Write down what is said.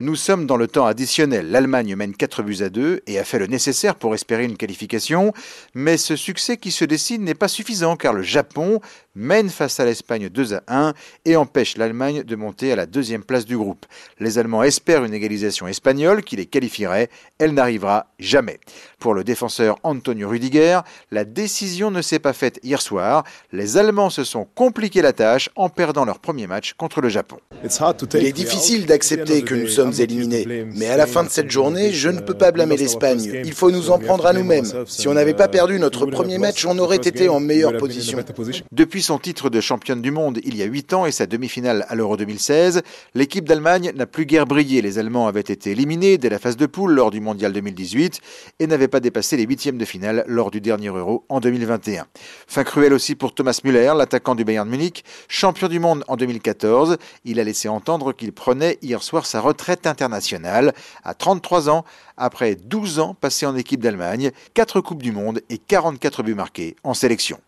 Nous sommes dans le temps additionnel. L'Allemagne mène 4 buts à 2 et a fait le nécessaire pour espérer une qualification. Mais ce succès qui se dessine n'est pas suffisant car le Japon mène face à l'Espagne 2 à 1 et empêche l'Allemagne de monter à la deuxième place du groupe. Les Allemands espèrent une égalisation espagnole qui les qualifierait. Elle n'arrivera jamais. Pour le défenseur Antonio Rudiger, la décision ne s'est pas faite hier soir. Les Allemands se sont compliqué la tâche en perdant leur premier match contre le Japon. Il est difficile d'accepter que nous sommes éliminés. Mais à la fin de cette journée, je ne peux pas blâmer l'Espagne. Il faut nous en prendre à nous-mêmes. Si on n'avait pas perdu notre premier match, on aurait été en meilleure position. Depuis son titre de championne du monde il y a 8 ans et sa demi-finale à l'Euro 2016, l'équipe d'Allemagne n'a plus guère brillé. Les Allemands avaient été éliminés dès la phase de poule lors du Mondial 2018 et n'avaient pas dépassé les huitièmes de finale lors du dernier Euro en 2021. Fin cruelle aussi pour Thomas Müller, l'attaquant du Bayern Munich, champion du monde en 2014. Il a laissé entendre qu'il prenait hier soir sa retraite international à 33 ans, après 12 ans passés en équipe d'Allemagne, 4 Coupes du Monde et 44 buts marqués en sélection.